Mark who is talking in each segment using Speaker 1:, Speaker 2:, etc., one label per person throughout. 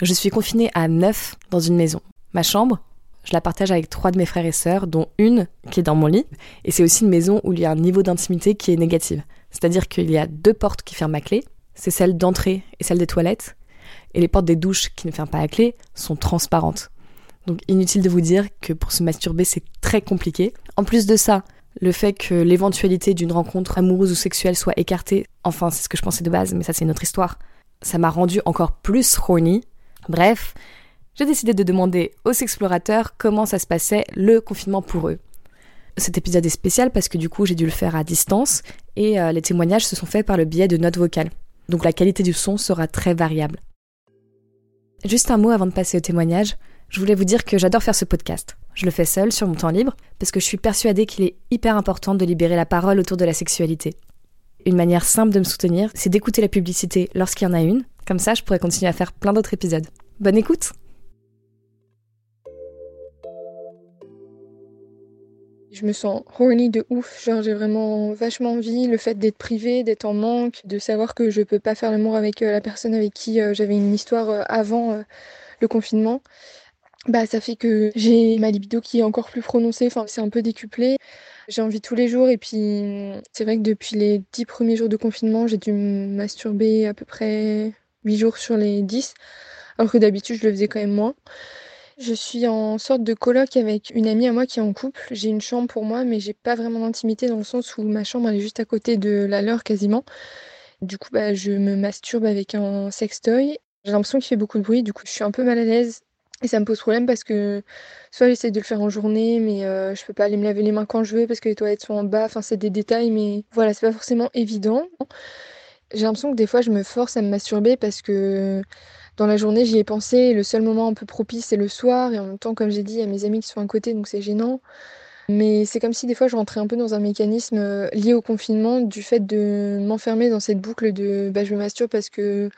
Speaker 1: Je suis confinée à neuf dans une maison. Ma chambre, je la partage avec trois de mes frères et sœurs, dont une qui est dans mon lit. Et c'est aussi une maison où il y a un niveau d'intimité qui est négatif. C'est-à-dire qu'il y a deux portes qui ferment à clé. C'est celle d'entrée et celle des toilettes. Et les portes des douches qui ne ferment pas à clé sont transparentes. Donc inutile de vous dire que pour se masturber, c'est très compliqué. En plus de ça, le fait que l'éventualité d'une rencontre amoureuse ou sexuelle soit écartée, enfin c'est ce que je pensais de base, mais ça c'est une autre histoire, ça m'a rendu encore plus horny. Bref, j'ai décidé de demander aux explorateurs comment ça se passait le confinement pour eux. Cet épisode est spécial parce que du coup j'ai dû le faire à distance et euh, les témoignages se sont faits par le biais de notes vocales. Donc la qualité du son sera très variable. Juste un mot avant de passer au témoignage, je voulais vous dire que j'adore faire ce podcast. Je le fais seul sur mon temps libre parce que je suis persuadée qu'il est hyper important de libérer la parole autour de la sexualité. Une manière simple de me soutenir, c'est d'écouter la publicité lorsqu'il y en a une, comme ça je pourrais continuer à faire plein d'autres épisodes. Bonne écoute
Speaker 2: Je me sens horny de ouf, genre j'ai vraiment vachement envie, le fait d'être privée, d'être en manque, de savoir que je peux pas faire l'amour avec euh, la personne avec qui euh, j'avais une histoire euh, avant le confinement. Bah ça fait que j'ai ma libido qui est encore plus prononcée, enfin c'est un peu décuplé. J'ai envie tous les jours et puis c'est vrai que depuis les dix premiers jours de confinement, j'ai dû me masturber à peu près jours sur les 10, alors que d'habitude je le faisais quand même moins. Je suis en sorte de coloc avec une amie à moi qui est en couple. J'ai une chambre pour moi, mais j'ai pas vraiment d'intimité dans le sens où ma chambre elle est juste à côté de la leur quasiment. Du coup, bah, je me masturbe avec un sextoy. J'ai l'impression qu'il fait beaucoup de bruit, du coup, je suis un peu mal à l'aise. Et ça me pose problème parce que soit j'essaie de le faire en journée, mais euh, je peux pas aller me laver les mains quand je veux parce que les toilettes sont en bas. Enfin, c'est des détails, mais voilà, c'est pas forcément évident. J'ai l'impression que des fois, je me force à me masturber parce que dans la journée, j'y ai pensé. le seul moment un peu propice, c'est le soir. Et en même temps, comme j'ai dit, il y a mes amis qui sont à côté, donc c'est gênant. Mais c'est comme si des fois, je rentrais un peu dans un mécanisme euh, lié au confinement, du fait de m'enfermer dans cette boucle de bah, je me masturbe parce que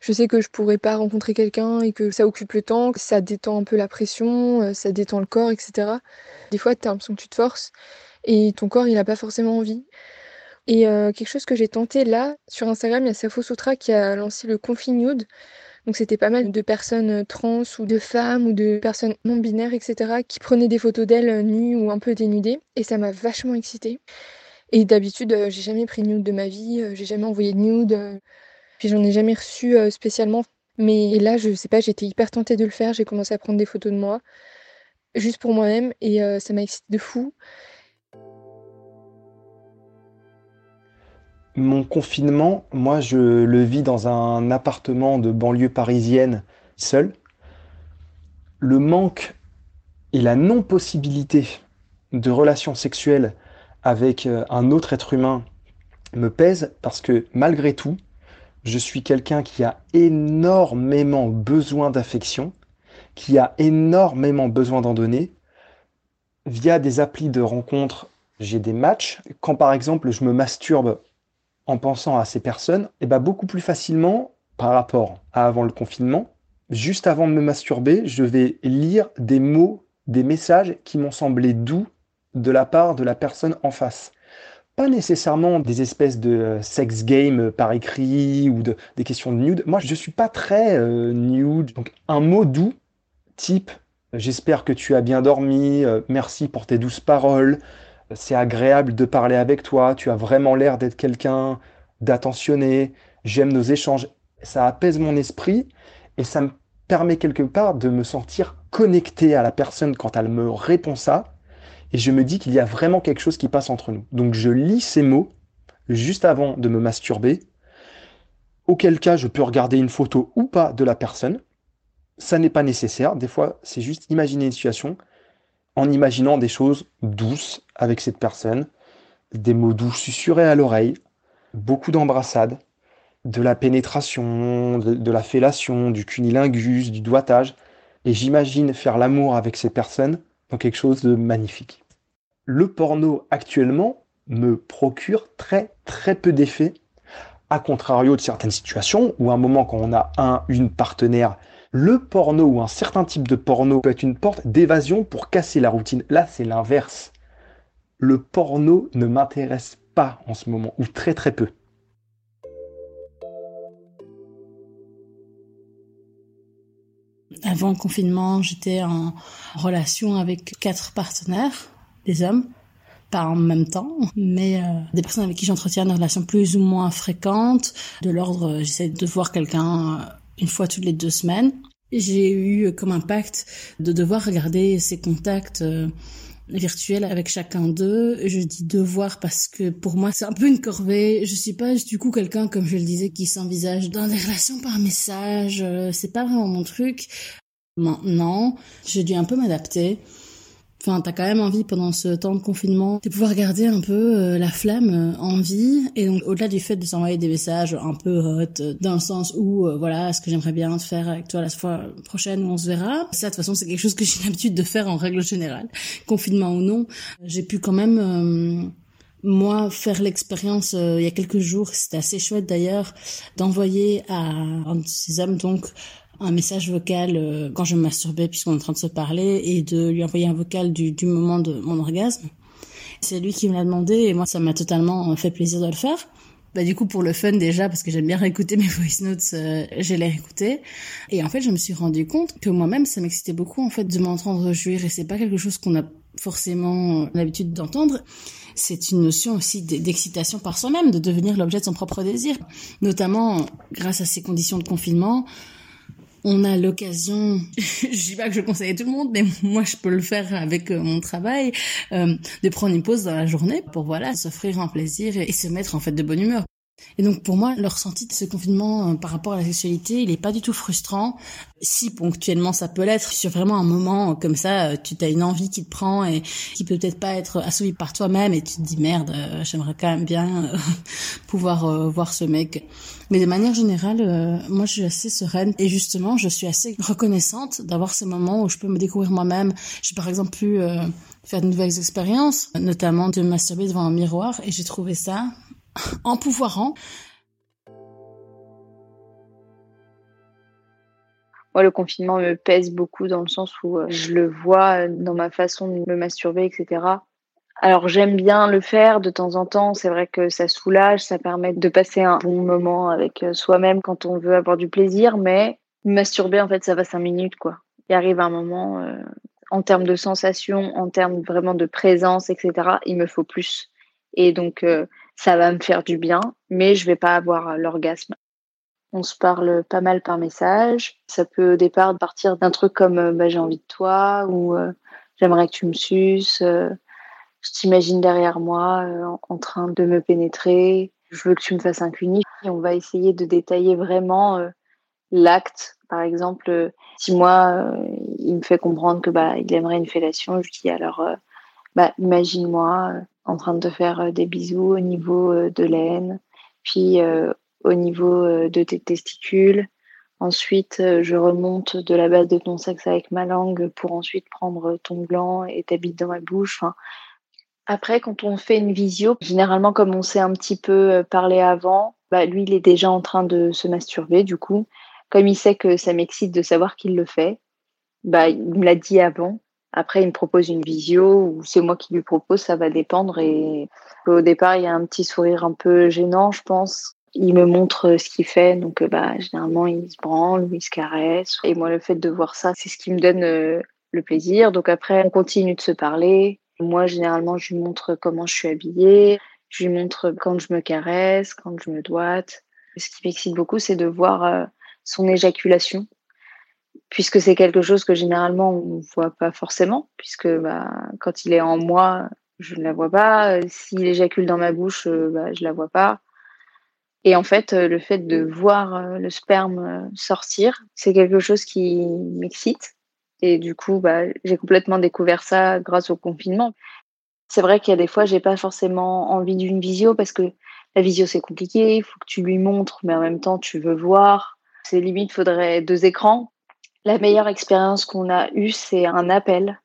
Speaker 2: je sais que je pourrais pas rencontrer quelqu'un et que ça occupe le temps, que ça détend un peu la pression, euh, ça détend le corps, etc. Des fois, tu as l'impression que tu te forces et ton corps, il n'a pas forcément envie. Et euh, quelque chose que j'ai tenté là, sur Instagram, il y a Safo Sutra qui a lancé le Confine Nude. Donc c'était pas mal de personnes euh, trans ou de femmes ou de personnes non binaires, etc., qui prenaient des photos d'elles euh, nues ou un peu dénudées. Et ça m'a vachement excitée. Et d'habitude, j'ai jamais pris de nude de ma vie, j'ai jamais envoyé de nude, puis j'en ai jamais reçu spécialement. Mais là, je sais pas, j'étais hyper tentée de le faire, j'ai commencé à prendre des photos de moi, juste pour moi-même, et ça m'a excité de fou.
Speaker 3: Mon confinement, moi, je le vis dans un appartement de banlieue parisienne seul. Le manque et la non-possibilité de relations sexuelles avec euh, un autre être humain me pèsent parce que malgré tout, je suis quelqu'un qui a énormément besoin d'affection, qui a énormément besoin d'en donner. Via des applis de rencontres, j'ai des matchs. Quand par exemple je me masturbe en pensant à ces personnes, et eh ben beaucoup plus facilement par rapport à avant le confinement. Juste avant de me masturber, je vais lire des mots, des messages qui m'ont semblé doux de la part de la personne en face. Pas nécessairement des espèces de euh, sex game par écrit ou de, des questions de nude. Moi, je suis pas très euh, nude. Donc, un mot doux, type J'espère que tu as bien dormi, euh, merci pour tes douces paroles, c'est agréable de parler avec toi, tu as vraiment l'air d'être quelqu'un d'attentionné, j'aime nos échanges. Ça apaise mon esprit et ça me permet quelque part de me sentir connecté à la personne quand elle me répond ça. Et je me dis qu'il y a vraiment quelque chose qui passe entre nous. Donc je lis ces mots juste avant de me masturber, auquel cas je peux regarder une photo ou pas de la personne. Ça n'est pas nécessaire. Des fois, c'est juste imaginer une situation en imaginant des choses douces avec cette personne, des mots doux susurrés à l'oreille, beaucoup d'embrassades, de la pénétration, de, la fellation, du cunilingus, du doigtage, et j'imagine faire l'amour avec ces personnes dans quelque chose de magnifique. Le porno actuellement me procure très très peu d'effets, à contrario de certaines situations où à un moment quand on a un, une partenaire le porno ou un certain type de porno peut être une porte d'évasion pour casser la routine. Là, c'est l'inverse. Le porno ne m'intéresse pas en ce moment, ou très très peu.
Speaker 4: Avant le confinement, j'étais en relation avec quatre partenaires, des hommes, pas en même temps, mais euh, des personnes avec qui j'entretiens des relations plus ou moins fréquentes. De l'ordre, j'essaie de voir quelqu'un euh, une fois toutes les deux semaines. J'ai eu comme impact de devoir regarder ces contacts virtuels avec chacun d'eux. Je dis devoir parce que pour moi c'est un peu une corvée. Je suis pas du coup quelqu'un comme je le disais qui s'envisage dans des relations par message. C'est pas vraiment mon truc. Maintenant, j'ai dû un peu m'adapter. Enfin, t'as quand même envie pendant ce temps de confinement de pouvoir garder un peu euh, la flamme euh, en vie. Et donc, au-delà du fait de s'envoyer des messages un peu hot, euh, dans le sens où, voilà, ce que j'aimerais bien faire avec toi la fois prochaine où on se verra. Ça, de toute façon, c'est quelque chose que j'ai l'habitude de faire en règle générale. Confinement ou non, j'ai pu quand même moi faire l'expérience il y a quelques jours, c'était assez chouette d'ailleurs, d'envoyer à un de ces hommes donc un message vocal euh, quand je me masturbais puisqu'on est en train de se parler et de lui envoyer un vocal du, du moment de mon orgasme. C'est lui qui me l'a demandé et moi ça m'a totalement fait plaisir de le faire. Bah du coup pour le fun déjà parce que j'aime bien réécouter mes voice notes, euh, je les réécouté et en fait je me suis rendu compte que moi-même ça m'excitait beaucoup en fait de m'entendre jouir et c'est pas quelque chose qu'on a forcément l'habitude d'entendre. C'est une notion aussi d'excitation par soi-même, de devenir l'objet de son propre désir, notamment grâce à ces conditions de confinement on a l'occasion, je dis pas que je conseille tout le monde, mais moi je peux le faire avec euh, mon travail, euh, de prendre une pause dans la journée pour voilà s'offrir un plaisir et, se mettre en fait de bonne humeur. Et donc pour moi, le ressenti de ce confinement euh, par rapport à la sexualité, il est pas du tout frustrant. Si ponctuellement ça peut l'être, sur vraiment un moment comme ça, tu as une envie qui te prend et qui peut peut-être pas être assouvie par toi-même et tu te dis merde, j'aimerais quand même bien pouvoir voir ce mec. Mais de manière générale, moi je suis assez sereine et justement je suis assez reconnaissante d'avoir ces moments où je peux me découvrir moi-même. J'ai par exemple pu faire de nouvelles expériences, notamment de masturber devant un miroir et j'ai trouvé ça empouvoirant.
Speaker 5: Moi, le confinement me pèse beaucoup dans le sens où euh, je le vois dans ma façon de me masturber, etc. Alors j'aime bien le faire de temps en temps, c'est vrai que ça soulage, ça permet de passer un bon moment avec euh, soi-même quand on veut avoir du plaisir, mais masturber en fait ça va cinq minutes quoi. Il arrive un moment euh, en termes de sensations, en termes vraiment de présence, etc. Il me faut plus et donc ça va me faire du bien, mais je vais pas avoir l'orgasme. On se parle pas mal par message. Ça peut au départ partir d'un truc comme euh, bah, j'ai envie de toi ou euh, j'aimerais que tu me suces. Euh, je t'imagine derrière moi en, train de me pénétrer. Je veux que tu me fasses un cuni. on va essayer de détailler vraiment l'acte. Par exemple, si moi il me fait comprendre que bah il aimerait une fellation, je dis alors bah imagine-moi en train de faire euh, des bisous au niveau euh, de l'aine, puis euh, au niveau de tes testicules. Ensuite, je remonte de la base de ton sexe avec ma langue pour ensuite prendre ton gland et t'habiter dans ma bouche. après, quand on fait une visio, généralement, comme on s'est un petit peu parlé avant, bah, lui, il est déjà en train de se masturber, du coup. Comme il sait que ça m'excite de savoir qu'il le fait, bah, il me l'a dit avant. Après, il me propose une visio ou c'est moi qui lui propose, ça va dépendre. Et au départ, il y a un petit sourire un peu gênant, je pense. Il me montre ce qu'il fait, donc bah, généralement, il se branle ou il se caresse. Et moi, le fait de voir ça, c'est ce qui me donne euh, le plaisir. Donc après, on continue de se parler. Moi, généralement, je lui montre comment je suis habillée. Je lui montre quand je me caresse, quand je me doite. Ce qui m'excite beaucoup, c'est de voir euh, son éjaculation puisque c'est quelque chose que généralement on ne voit pas forcément, puisque bah, quand il est en moi, je ne la vois pas. S'il éjacule dans ma bouche, euh, bah, je ne la vois pas. Et en fait, euh, le fait de voir euh, le sperme sortir, c'est quelque chose qui m'excite. Et du coup, bah, j'ai complètement découvert ça grâce au confinement. C'est vrai qu'il y a des fois, j'ai pas forcément envie d'une visio parce que la visio c'est compliqué, il faut que tu lui montres, mais en même temps tu veux voir. C'est limite, faudrait deux écrans la meilleure expérience qu'on a eue, c'est un appel.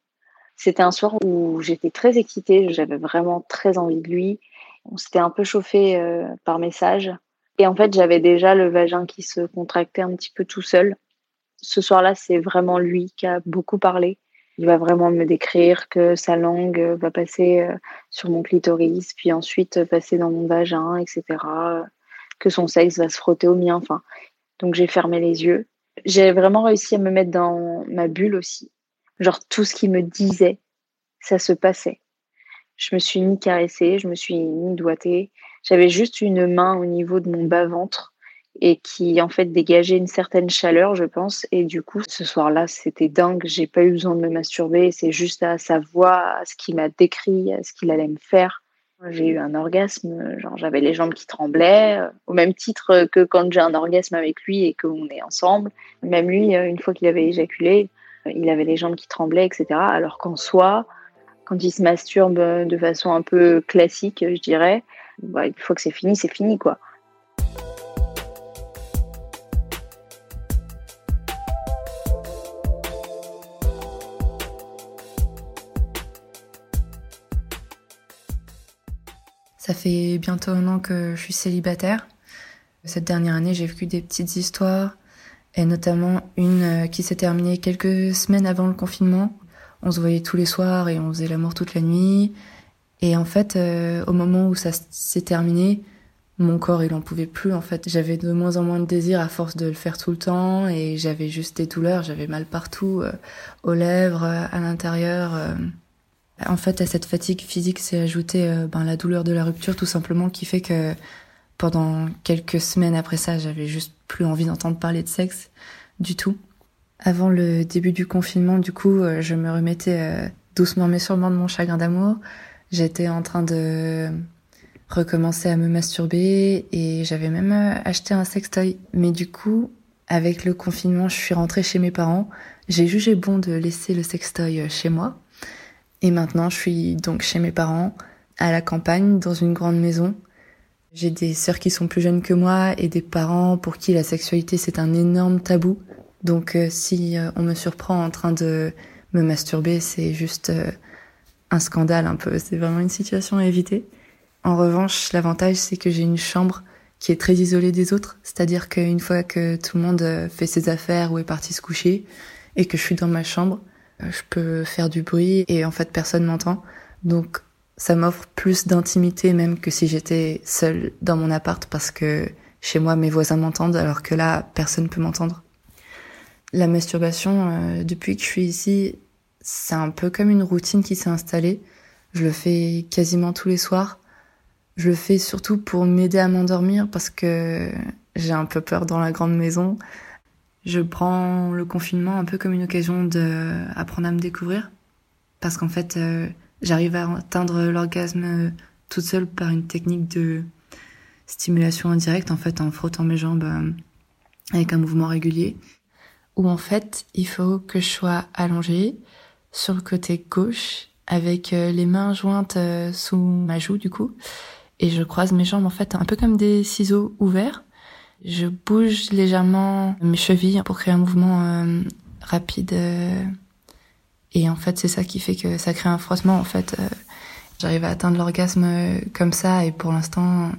Speaker 5: C'était un soir où j'étais très excitée, j'avais vraiment très envie de lui. On s'était un peu chauffé euh, par message. Et en fait, j'avais déjà le vagin qui se contractait un petit peu tout seul. Ce soir-là, c'est vraiment lui qui a beaucoup parlé. Il va vraiment me décrire que sa langue va passer euh, sur mon clitoris, puis ensuite passer dans mon vagin, etc. Que son sexe va se frotter au mien. Enfin, donc j'ai fermé les yeux J'ai vraiment réussi à me mettre dans ma bulle aussi. Genre tout ce qui me disait, ça se passait. Je me suis ni caressée, je me suis ni doigtée. J'avais juste une main au niveau de mon bas-ventre et qui en fait dégageait une certaine chaleur, je pense. Et du coup, ce soir-là, c'était dingue. J'ai pas eu besoin de me masturber. C'est juste à sa voix, à ce qu'il m'a décrit, à ce qu'il allait me faire. J'ai eu un orgasme, genre j'avais les jambes qui tremblaient, euh, au même titre que quand j'ai un orgasme avec lui et qu'on est ensemble. Même lui, euh, une fois qu'il avait éjaculé, euh, il avait les jambes qui tremblaient, etc. Alors qu'en soi, quand il se masturbe de façon un peu classique, je dirais, bah, une fois que c'est fini, c'est fini, quoi.
Speaker 6: Ça fait bientôt un an que je suis célibataire. Cette dernière année, j'ai vécu des petites histoires, et notamment une euh, qui s'est terminée quelques semaines avant le confinement. On se voyait tous les soirs et on faisait l'amour toute la nuit. Et en fait, euh, au moment où ça s'est terminé, mon corps, il en pouvait plus. En fait, j'avais de moins en moins de désir à force de le faire tout le temps, et j'avais juste des douleurs. J'avais mal partout, euh, aux lèvres, à l'intérieur. En fait, à cette fatigue physique s'est ajoutée euh, ben, la douleur de la rupture, tout simplement, qui fait que pendant quelques semaines après ça, j'avais juste plus envie d'entendre parler de sexe du tout. Avant le début du confinement, du coup, euh, je me remettais euh, doucement mais sûrement de mon chagrin d'amour. J'étais en train de recommencer à me masturber et j'avais même acheté un sextoy. Mais du coup, avec le confinement, je suis rentrée chez mes parents. J'ai jugé bon de laisser le sextoy chez moi et maintenant, je suis donc chez mes parents, à la campagne, dans une grande maison. J'ai des sœurs qui sont plus jeunes que moi et des parents pour qui la sexualité c'est un énorme tabou. Donc euh, si euh, on me surprend en train de me masturber, c'est juste euh, un scandale un peu. C'est vraiment une situation à éviter. En revanche, l'avantage c'est que j'ai une chambre qui est très isolée des autres. C'est-à-dire qu'une fois que tout le monde fait ses affaires ou est parti se coucher et que je suis dans ma chambre, je peux faire du bruit et en fait personne m'entend. Donc ça m'offre plus d'intimité même que si j'étais seule dans mon appart parce que chez moi mes voisins m'entendent alors que là personne peut m'entendre. La masturbation euh, depuis que je suis ici, c'est un peu comme une routine qui s'est installée. Je le fais quasiment tous les soirs. Je le fais surtout pour m'aider à m'endormir parce que j'ai un peu peur dans la grande maison. Je prends le confinement un peu comme une occasion d'apprendre à me découvrir. Parce qu'en fait, euh, j'arrive à atteindre l'orgasme euh, toute seule par une technique de stimulation indirecte, en fait, en frottant mes jambes euh, avec un mouvement régulier. Où en fait, il faut que je sois allongée sur le côté gauche avec les mains jointes sous ma joue du coup et je croise mes jambes en fait un peu comme des ciseaux ouverts je bouge légèrement mes chevilles pour créer un mouvement euh, rapide. Euh, et en fait, c'est ça qui fait que ça crée un frottement. En fait, euh, j'arrive à atteindre l'orgasme comme ça et pour l'instant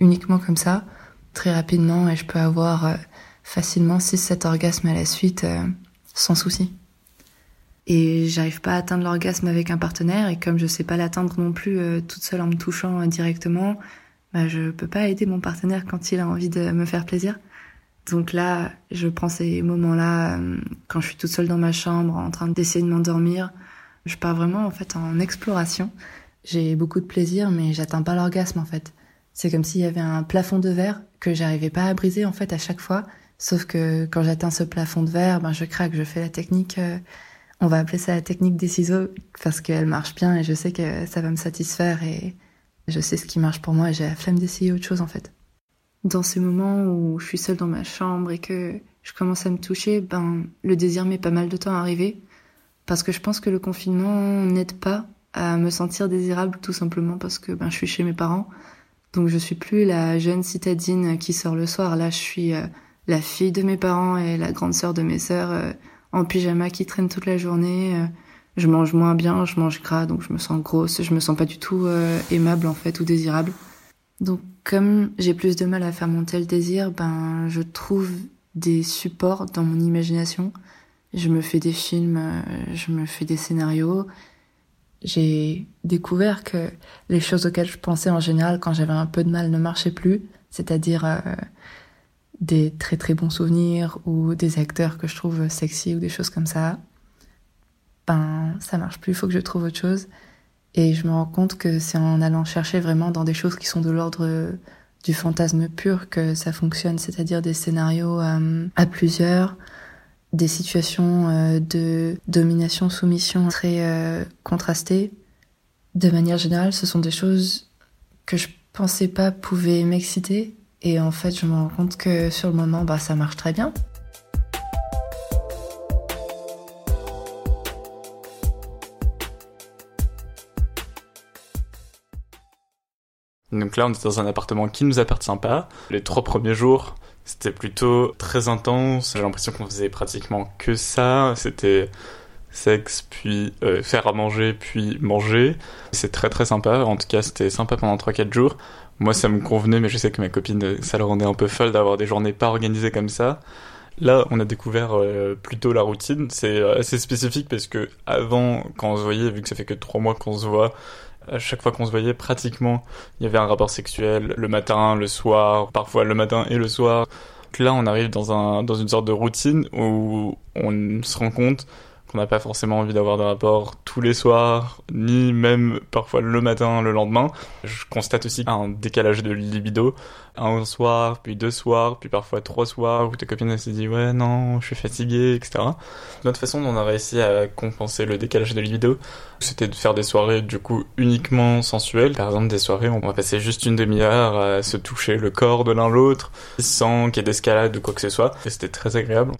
Speaker 6: uniquement comme ça, très rapidement. Et je peux avoir facilement 6-7 orgasmes à la suite sans souci. Et j'arrive pas à atteindre l'orgasme avec un partenaire et comme je sais pas l'atteindre non plus toute seule en me touchant directement, bah, je peux pas aider mon partenaire quand il a envie de me faire plaisir. Donc là, je prends ces moments-là euh, quand je suis toute seule dans ma chambre en train d'essayer de m'endormir. Je pars vraiment en fait en exploration. J'ai beaucoup de plaisir, mais j'atteins pas l'orgasme en fait. C'est comme s'il y avait un plafond de verre que j'arrivais pas à briser en fait à chaque fois. Sauf que quand j'atteins ce plafond de verre, ben je craque, je fais la technique. Euh, on va appeler ça la technique des ciseaux parce qu'elle marche bien et je sais que ça va me satisfaire et je sais ce qui marche pour moi et j'ai la flemme d'essayer autre chose en fait. Dans ces moments où je suis seule dans ma chambre et que je commence à me toucher, ben le désir met pas mal de temps à arriver parce que je pense que le confinement n'aide pas à me sentir désirable tout simplement parce que ben je suis chez mes parents. Donc je suis plus la jeune citadine qui sort le soir, là je suis euh, la fille de mes parents et la grande sœur de mes sœurs euh, en pyjama qui traîne toute la journée. Euh, je mange moins bien, je mange gras, donc je me sens grosse, je me sens pas du tout euh, aimable en fait ou désirable. Donc comme j'ai plus de mal à faire monter le désir, ben je trouve des supports dans mon imagination. Je me fais des films, euh, je me fais des scénarios. J'ai découvert que les choses auxquelles je pensais en général quand j'avais un peu de mal ne marchaient plus, c'est-à-dire euh, des très très bons souvenirs ou des acteurs que je trouve sexy ou des choses comme ça, ben ça marche plus, il faut que je trouve autre chose. Et je me rends compte que c'est en allant chercher vraiment dans des choses qui sont de l'ordre du fantasme pur que ça fonctionne, c'est-à-dire des scénarios euh, à plusieurs, des situations euh, de domination-soumission très euh, contrastées. De manière générale, ce sont des choses que je pensais pas pouvaient m'exciter et en fait, je me rends compte que sur le moment, bah, ça marche très bien.
Speaker 7: Donc là, on est dans un appartement qui nous appartient pas. Les trois premiers jours, c'était plutôt très intense. J'ai l'impression qu'on faisait pratiquement que ça. C'était sexe, puis euh, faire à manger, puis manger. C'est très très sympa. En tout cas, c'était sympa pendant 3-4 jours. Moi, ça me convenait, mais je sais que ma copine, ça le rendait un peu folle d'avoir des journées pas organisées comme ça. Là, on a découvert euh, plutôt la routine. C'est euh, assez spécifique parce que avant, quand on se voyait, vu que ça fait que trois mois qu'on se voit, à chaque fois qu'on se voyait, pratiquement, il y avait un rapport sexuel le matin, le soir, parfois le matin et le soir. là, on arrive dans un dans une sorte de routine où on se rend compte qu'on n'a pas forcément envie d'avoir des rapports tous les soirs, ni même parfois le matin, le lendemain. Je constate aussi un décalage de libido. Un soir, puis deux soirs, puis parfois trois soirs, où ta copine elle se dit ouais non, je suis fatigué, etc. Notre façon dont on a réussi à compenser le décalage de libido, c'était de faire des soirées du coup uniquement sensuelles. Par exemple des soirées où on va passer juste une demi-heure à se toucher le corps de l'un l'autre, sans qu'il y ait d'escalade ou quoi que ce soit. Et c'était très agréable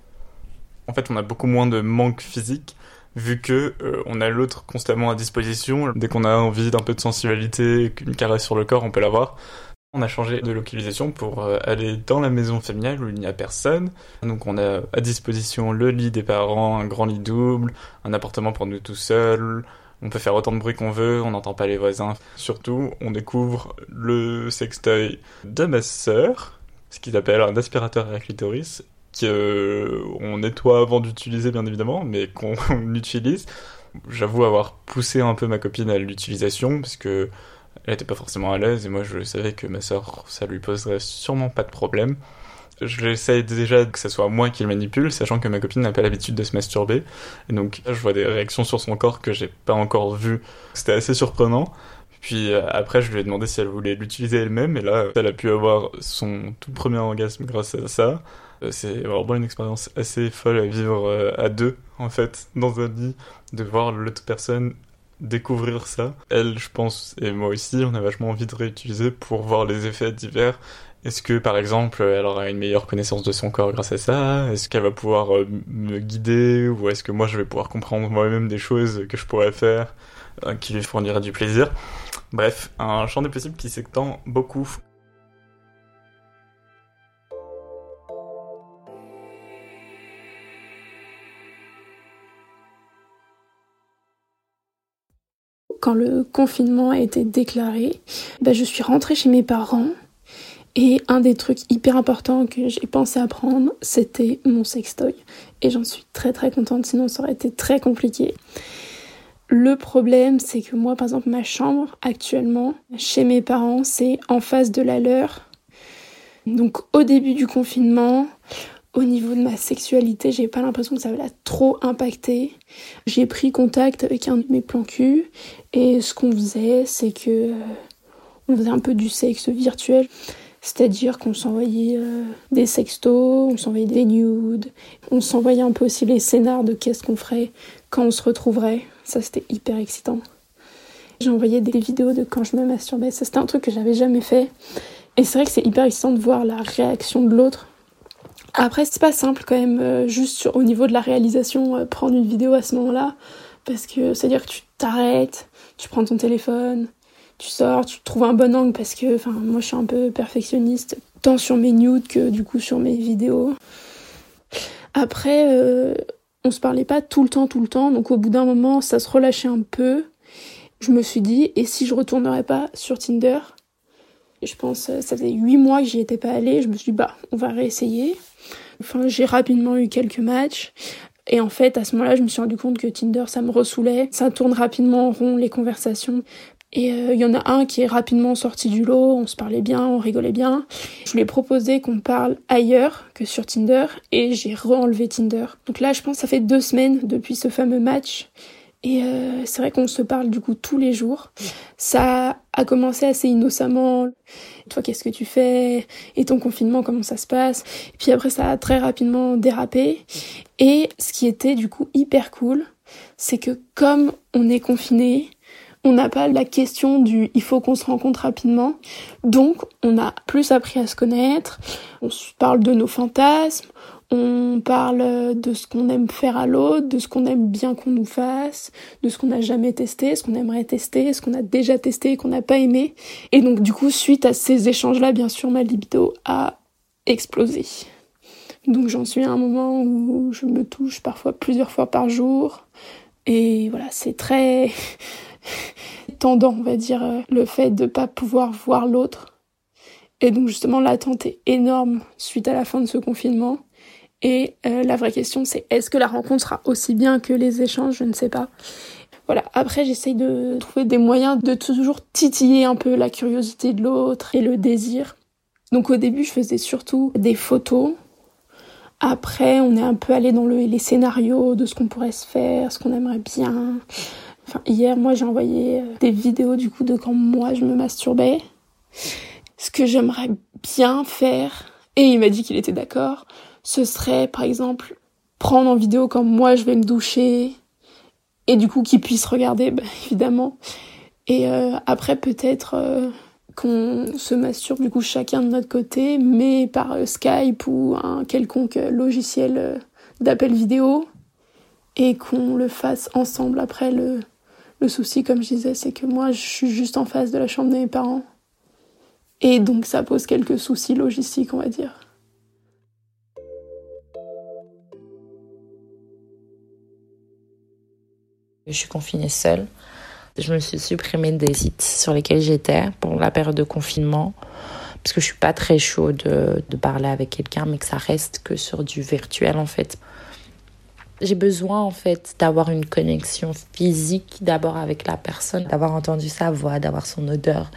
Speaker 7: en fait, on a beaucoup moins de manque physique vu que euh, on a l'autre constamment à disposition. Dès qu'on a envie d'un peu de sensualité, qu'une caresse sur le corps, on peut l'avoir. On a changé de localisation pour euh, aller dans la maison familiale où il n'y a personne. Donc on a à disposition le lit des parents, un grand lit double, un appartement pour nous tout seuls. On peut faire autant de bruit qu'on veut, on n'entend pas les voisins. Surtout, on découvre le sextoy de ma sœur, ce qu'il appelle un aspirateur à clitoris, qu'on nettoie avant d'utiliser bien évidemment, mais qu'on utilise. J'avoue avoir poussé un peu ma copine à l'utilisation parce que elle n'était pas forcément à l'aise et moi je savais que ma soeur ça lui poserait sûrement pas de problème. Je l'essaye déjà que ce soit moi qui le manipule, sachant que ma copine n'a pas l'habitude de se masturber. Et donc je vois des réactions sur son corps que j'ai pas encore vues. C'était assez surprenant. Puis euh, après, je lui ai demandé si elle voulait l'utiliser elle-même, et là, elle a pu avoir son tout premier orgasme grâce à ça. Euh, c'est vraiment une expérience assez folle à vivre euh, à deux, en fait, dans un lit, de voir l'autre personne découvrir ça. Elle, je pense, et moi aussi, on a vachement envie de réutiliser pour voir les effets divers. Est-ce que, par exemple, elle aura une meilleure connaissance de son corps grâce à ça? Est-ce qu'elle va pouvoir me guider? Ou est-ce que moi, je vais pouvoir comprendre moi-même des choses que je pourrais faire qui lui fourniraient du plaisir? Bref, un champ des possibles qui s'étend beaucoup.
Speaker 8: quand le confinement a été déclaré, bah, je suis rentrée chez mes parents. Et un des trucs hyper importants que j'ai pensé apprendre, c'était mon sextoy. Et j'en suis très très contente, sinon ça aurait été très compliqué. Le problème, c'est que moi, par exemple, ma chambre actuellement, chez mes parents, c'est en face de la leur. Donc au début du confinement, au niveau de ma sexualité, j'ai pas l'impression que ça va trop impacter. J'ai pris contact avec un de mes plans cul et ce qu'on faisait, c'est que euh, on faisait un peu du sexe virtuel. C'est-à-dire qu'on s'envoyait euh, des sextos, on s'envoyait des nudes, on s'envoyait un peu aussi les scénars de qu'est-ce qu'on ferait quand on se retrouverait. Ça, c'était hyper excitant. Envoyé des vidéos de quand je me masturbais. Ça, c'était un truc que j'avais jamais fait. Et c'est vrai que c'est hyper excitant de voir la réaction de l'autre après, c'est pas simple quand même, euh, juste au niveau de la réalisation, euh, prendre une vidéo à ce moment-là. Parce que c'est-à-dire que tu t'arrêtes, tu prends ton téléphone, tu sors, tu trouves un bon angle parce que, enfin, moi je suis un peu perfectionniste, tant sur mes nudes que du coup sur mes vidéos. Après, euh, on se parlait pas tout le temps, tout le temps, donc au bout d'un moment, ça se relâchait un peu. Je me suis dit, et si je retournerais pas sur Tinder? Je pense, ça faisait 8 mois que j'y étais pas allée, je me suis dit, bah, on va réessayer. Enfin, j'ai rapidement eu quelques matchs. Et en fait, à ce moment-là, je me suis rendu compte que Tinder, ça me ressoulait. Ça tourne rapidement en rond, les conversations. Et il y en a un qui est rapidement sorti du lot, on se parlait bien, on rigolait bien. Je lui ai proposé qu'on parle ailleurs que sur Tinder et j'ai re-enlevé Tinder. Donc là, je pense que ça fait deux semaines depuis ce fameux match et euh, c'est vrai qu'on se parle du coup tous les jours. Ça a commencé assez innocemment. Toi, qu'est-ce que tu fais? Et ton confinement, comment ça se passe? Puis après, ça a très rapidement dérapé. Et ce qui était du coup hyper cool, c'est que comme on est confiné, on n'a pas la question du il faut qu'on se rencontre rapidement. Donc, on a plus appris à se connaître. On parle de nos fantasmes. On parle de ce qu'on aime faire à l'autre, de ce qu'on aime bien qu'on nous fasse, de ce qu'on n'a jamais testé, ce qu'on aimerait tester, ce qu'on a déjà testé et qu'on n'a pas aimé. Et donc du coup, suite à ces échanges-là, bien sûr, ma libido a explosé. Donc j'en suis à un moment où je me touche parfois plusieurs fois par jour. Et voilà, c'est très tendant, on va dire, le fait de pas pouvoir voir l'autre. Et donc justement, l'attente est énorme suite à la fin de ce confinement. Et euh, la vraie question, c'est est-ce que la rencontre sera aussi bien que les échanges? Je ne sais pas. Voilà, après j'essaye de trouver des moyens de toujours titiller un peu la curiosité de l'autre et le désir. Donc au début, je faisais surtout des photos. Après, on est un peu allé dans le, les scénarios de ce qu'on pourrait se faire, ce qu'on aimerait bien. Hier, moi, j'ai envoyé euh, des vidéos du coup de quand moi je me masturbais. Ce que j'aimerais bien faire. Et il m'a dit qu'il était d'accord ce serait par exemple prendre en vidéo quand moi je vais me doucher et du coup qu'ils puissent regarder bah, évidemment et euh, après peut-être euh, qu'on se masturbe du coup chacun de notre côté mais par Skype ou un quelconque logiciel d'appel vidéo et qu'on le fasse ensemble après le le souci comme je disais c'est que moi je suis juste en face de la chambre de mes parents et donc ça pose quelques soucis logistiques on va dire
Speaker 9: Je suis confinée seule. Je me suis supprimée des sites sur lesquels j'étais pour la période de confinement parce que je suis pas très chaude de, de parler avec quelqu'un, mais que ça reste que sur du virtuel en fait. J'ai besoin en fait d'avoir une connexion physique d'abord avec la personne, d'avoir entendu sa voix, d'avoir son odeur,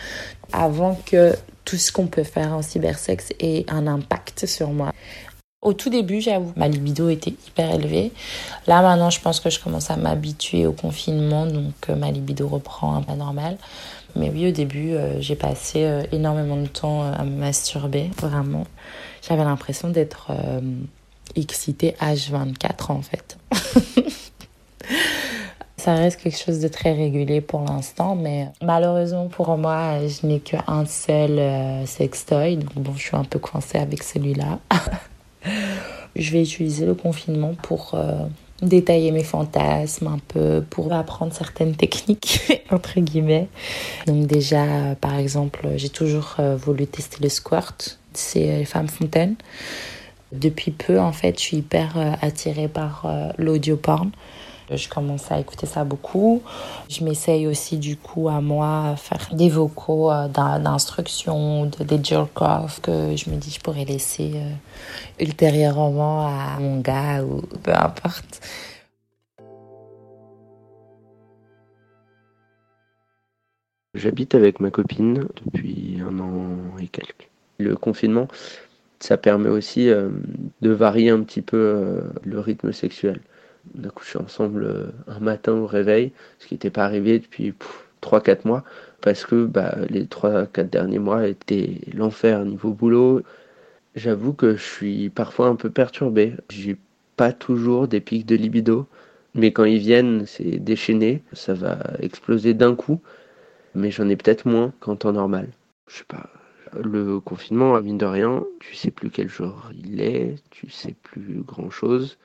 Speaker 9: avant que tout ce qu'on peut faire en cybersexe ait un impact sur moi. Au tout début, j'avoue, ma libido était hyper élevée. Là, maintenant, je pense que je commence à m'habituer au confinement, donc euh, ma libido reprend un pas normal. Mais oui, au début, euh, j'ai passé euh, énormément de temps à me masturber, vraiment. J'avais l'impression d'être excitée H24, en fait. Ça reste quelque chose de très régulier pour l'instant, mais malheureusement pour moi, je n'ai qu'un seul sextoy, donc bon, je suis un peu coincée avec celui-là. Je vais utiliser le confinement pour euh, détailler mes fantasmes un peu, pour apprendre certaines techniques, entre guillemets. Donc déjà, par exemple, j'ai toujours euh, voulu tester le squirt, c'est les femmes fontaines. Depuis peu, en fait, je suis hyper euh, attirée par l'audio porn. Je commence à écouter ça beaucoup. Je m'essaye aussi du coup à moi à faire des vocaux euh, d'instruction, de, des jerk-off que je me dis je pourrais laisser euh, ultérieurement à mon gars ou peu importe.
Speaker 10: J'habite avec ma copine depuis un an et quelques. Le confinement, ça permet aussi euh, de varier un petit peu le rythme sexuel on a couché ensemble euh, un matin au réveil, ce qui n'était pas arrivé depuis 3-4 mois, parce que bah, les 3-4 derniers mois étaient l'enfer niveau boulot. J'avoue que je suis parfois un peu perturbé. J'ai pas toujours des pics de libido, mais quand ils viennent, c'est déchaîné, ça va exploser d'un coup, mais j'en ai peut-être moins qu'en temps normal. Je sais pas. Le confinement, mine de rien, tu sais plus quel jour il est, tu sais plus grand chose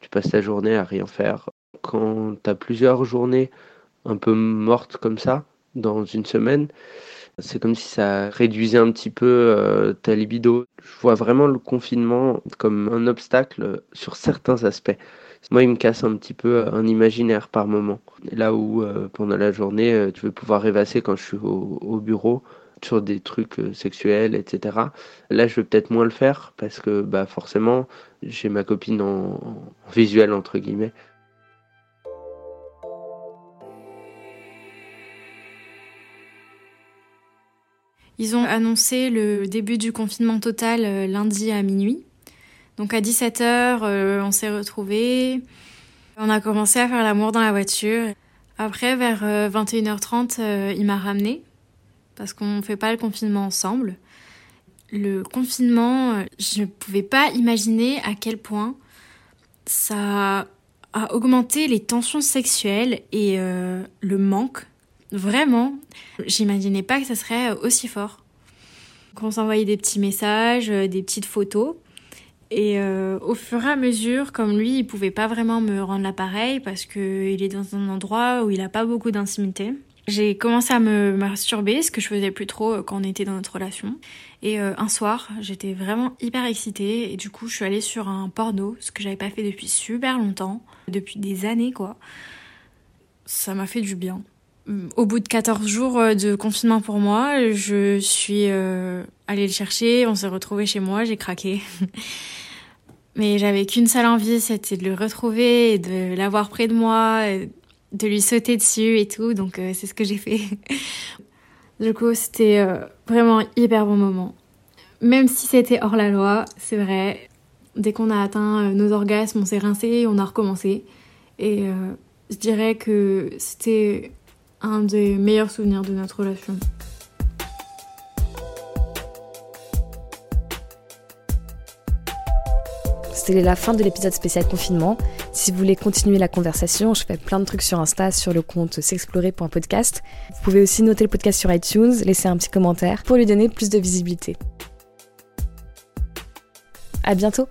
Speaker 10: tu passes ta journée à rien faire. Quand tu as plusieurs journées un peu mortes comme ça, dans une semaine, c'est comme si ça réduisait un petit peu euh, ta libido. Je vois vraiment le confinement comme un obstacle sur certains aspects. Moi, il me casse un petit peu un imaginaire par moment. Là où euh, pendant la journée, euh, tu veux pouvoir rêvasser quand je suis au bureau, sur des trucs euh, sexuels, etc. Là, je vais peut-être moins le faire parce que bah, forcément, j'ai ma copine en, visuel, entre guillemets.
Speaker 11: Ils ont annoncé le début du confinement total euh, lundi à minuit. Donc à 17h, euh, on s'est retrouvés. On a commencé à faire l'amour dans la voiture. Après, vers 21h30, euh, il m'a ramené parce qu'on ne fait pas le confinement ensemble. Le confinement, je ne pouvais pas imaginer à quel point ça a augmenté les tensions sexuelles et le manque Vraiment, j'imaginais pas que ça serait aussi fort. On s'envoyait des petits messages, euh, des petites photos. Et euh, au fur et à mesure, comme lui, il pouvait pas vraiment me rendre l'appareil parce qu'il est dans un endroit où il a pas beaucoup d'intimité. J'ai commencé à me masturber, ce que je faisais plus trop euh, quand on était dans notre relation. Et un soir, j'étais vraiment hyper excitée et du coup, je suis allée sur un porno, ce que j'avais pas fait depuis super longtemps, depuis des années quoi. Ça m'a fait du bien au bout de 14 jours euh, de confinement pour moi, je suis euh, allée le chercher, on s'est retrouvé chez moi, j'ai craqué. Mais j'avais qu'une seule envie, c'était de le retrouver, de l'avoir près de moi, de lui sauter dessus et tout, donc euh, c'est ce que j'ai fait. du coup, c'était vraiment hyper bon moment. Même si c'était hors la loi, c'est vrai, dès qu'on a atteint nos orgasmes, on s'est rincé, on a recommencé. Et je dirais que c'était un des meilleurs souvenirs de notre relation.
Speaker 1: C'était la fin de l'épisode spécial confinement. Si vous voulez continuer la conversation, je fais plein de trucs sur Insta sur le compte s'explorer.podcast. Vous pouvez aussi noter le podcast sur iTunes, laisser un petit commentaire pour lui donner plus de visibilité. À bientôt!